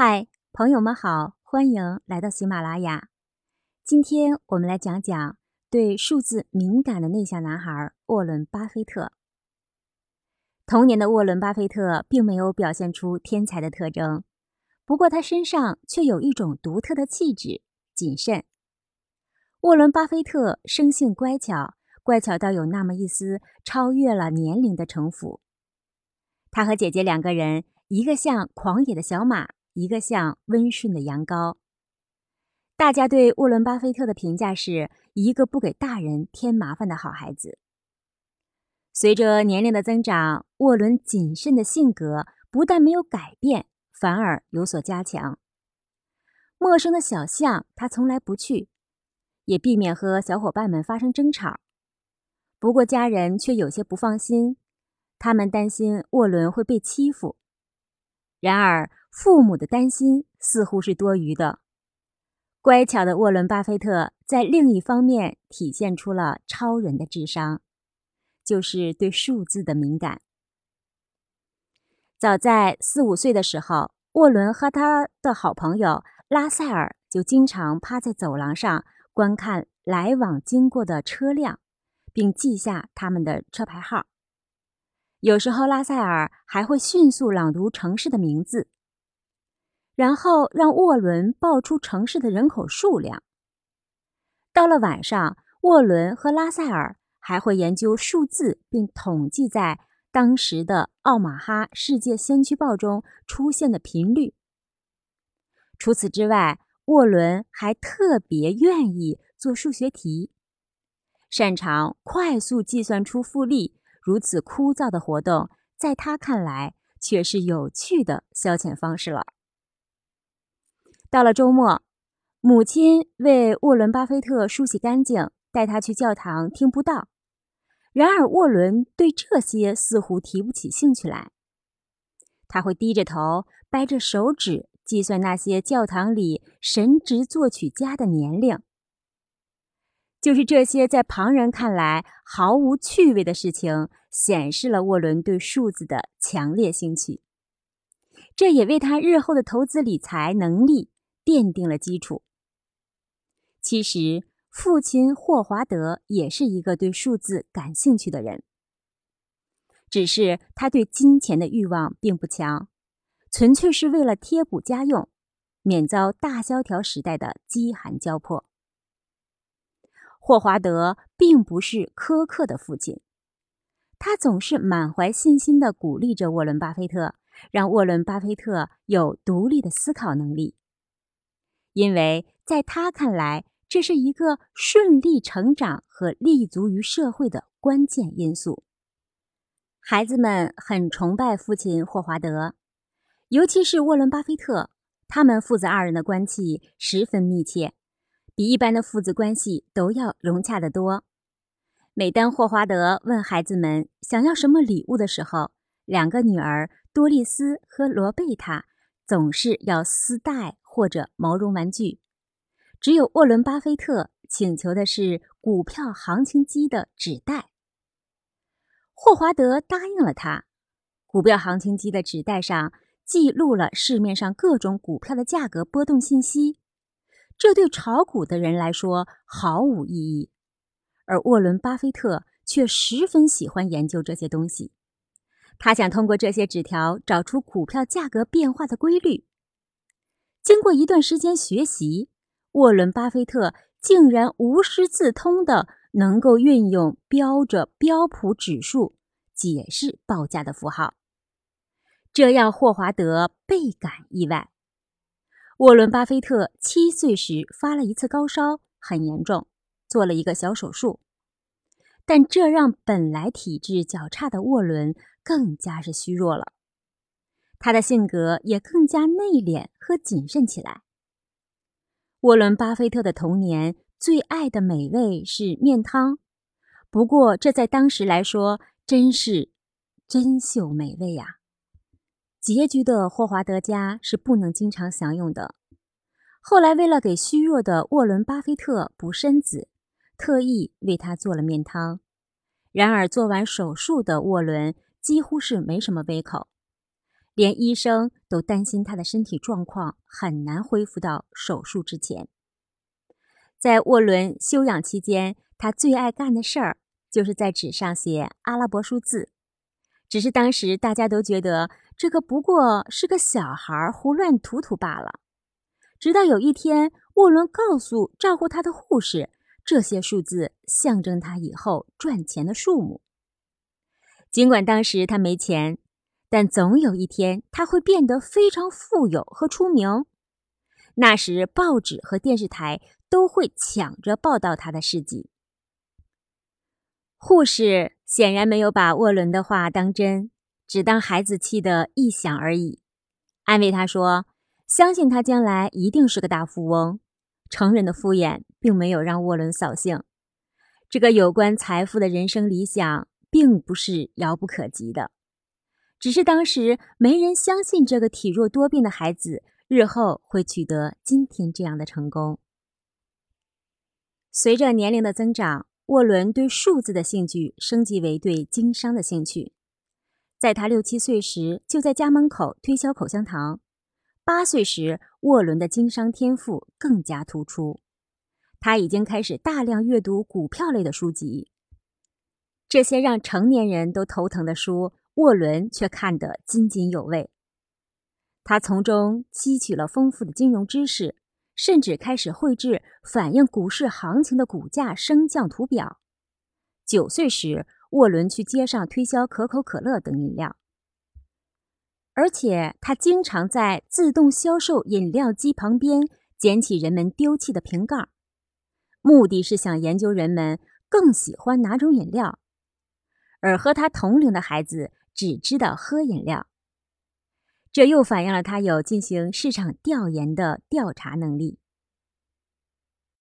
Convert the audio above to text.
嗨，朋友们好，欢迎来到喜马拉雅。今天我们来讲讲对数字敏感的内向男孩沃伦·巴菲特。童年的沃伦·巴菲特并没有表现出天才的特征，不过他身上却有一种独特的气质——谨慎。沃伦·巴菲特生性乖巧，乖巧到有那么一丝超越了年龄的城府。他和姐姐两个人，一个像狂野的小马。一个像温顺的羊羔。大家对沃伦·巴菲特的评价是一个不给大人添麻烦的好孩子。随着年龄的增长，沃伦谨慎的性格不但没有改变，反而有所加强。陌生的小巷他从来不去，也避免和小伙伴们发生争吵。不过家人却有些不放心，他们担心沃伦会被欺负。然而，父母的担心似乎是多余的。乖巧的沃伦·巴菲特在另一方面体现出了超人的智商，就是对数字的敏感。早在四五岁的时候，沃伦和他的好朋友拉塞尔就经常趴在走廊上观看来往经过的车辆，并记下他们的车牌号。有时候，拉塞尔还会迅速朗读城市的名字，然后让沃伦报出城市的人口数量。到了晚上，沃伦和拉塞尔还会研究数字，并统计在当时的《奥马哈世界先驱报》中出现的频率。除此之外，沃伦还特别愿意做数学题，擅长快速计算出复利。如此枯燥的活动，在他看来却是有趣的消遣方式了。到了周末，母亲为沃伦·巴菲特梳洗干净，带他去教堂听布道。然而，沃伦对这些似乎提不起兴趣来。他会低着头，掰着手指计算那些教堂里神职作曲家的年龄。就是这些在旁人看来毫无趣味的事情，显示了沃伦对数字的强烈兴趣。这也为他日后的投资理财能力奠定了基础。其实，父亲霍华德也是一个对数字感兴趣的人，只是他对金钱的欲望并不强，纯粹是为了贴补家用，免遭大萧条时代的饥寒交迫。霍华德并不是苛刻的父亲，他总是满怀信心地鼓励着沃伦·巴菲特，让沃伦·巴菲特有独立的思考能力，因为在他看来，这是一个顺利成长和立足于社会的关键因素。孩子们很崇拜父亲霍华德，尤其是沃伦·巴菲特，他们父子二人的关系十分密切。比一般的父子关系都要融洽得多。每当霍华德问孩子们想要什么礼物的时候，两个女儿多丽丝和罗贝塔总是要丝带或者毛绒玩具。只有沃伦·巴菲特请求的是股票行情机的纸袋。霍华德答应了他。股票行情机的纸袋上记录了市面上各种股票的价格波动信息。这对炒股的人来说毫无意义，而沃伦·巴菲特却十分喜欢研究这些东西。他想通过这些纸条找出股票价格变化的规律。经过一段时间学习，沃伦·巴菲特竟然无师自通的能够运用标着标普指数解释报价的符号，这让霍华德倍感意外。沃伦·巴菲特七岁时发了一次高烧，很严重，做了一个小手术。但这让本来体质较差的沃伦更加是虚弱了，他的性格也更加内敛和谨慎起来。沃伦·巴菲特的童年最爱的美味是面汤，不过这在当时来说真是珍馐美味呀。拮据的霍华德家是不能经常享用的。后来，为了给虚弱的沃伦·巴菲特补身子，特意为他做了面汤。然而，做完手术的沃伦几乎是没什么胃口，连医生都担心他的身体状况很难恢复到手术之前。在沃伦休养期间，他最爱干的事儿就是在纸上写阿拉伯数字。只是当时大家都觉得这个不过是个小孩胡乱涂涂罢了。直到有一天，沃伦告诉照顾他的护士，这些数字象征他以后赚钱的数目。尽管当时他没钱，但总有一天他会变得非常富有和出名。那时，报纸和电视台都会抢着报道他的事迹。护士显然没有把沃伦的话当真，只当孩子气的臆想而已，安慰他说：“相信他将来一定是个大富翁。”成人的敷衍并没有让沃伦扫兴。这个有关财富的人生理想。并不是遥不可及的，只是当时没人相信这个体弱多病的孩子日后会取得今天这样的成功。随着年龄的增长，沃伦对数字的兴趣升级为对经商的兴趣。在他六七岁时，就在家门口推销口香糖；八岁时，沃伦的经商天赋更加突出，他已经开始大量阅读股票类的书籍。这些让成年人都头疼的书，沃伦却看得津津有味。他从中汲取了丰富的金融知识，甚至开始绘制反映股市行情的股价升降图表。九岁时，沃伦去街上推销可口可乐等饮料，而且他经常在自动销售饮料机旁边捡起人们丢弃的瓶盖，目的是想研究人们更喜欢哪种饮料。而和他同龄的孩子只知道喝饮料，这又反映了他有进行市场调研的调查能力。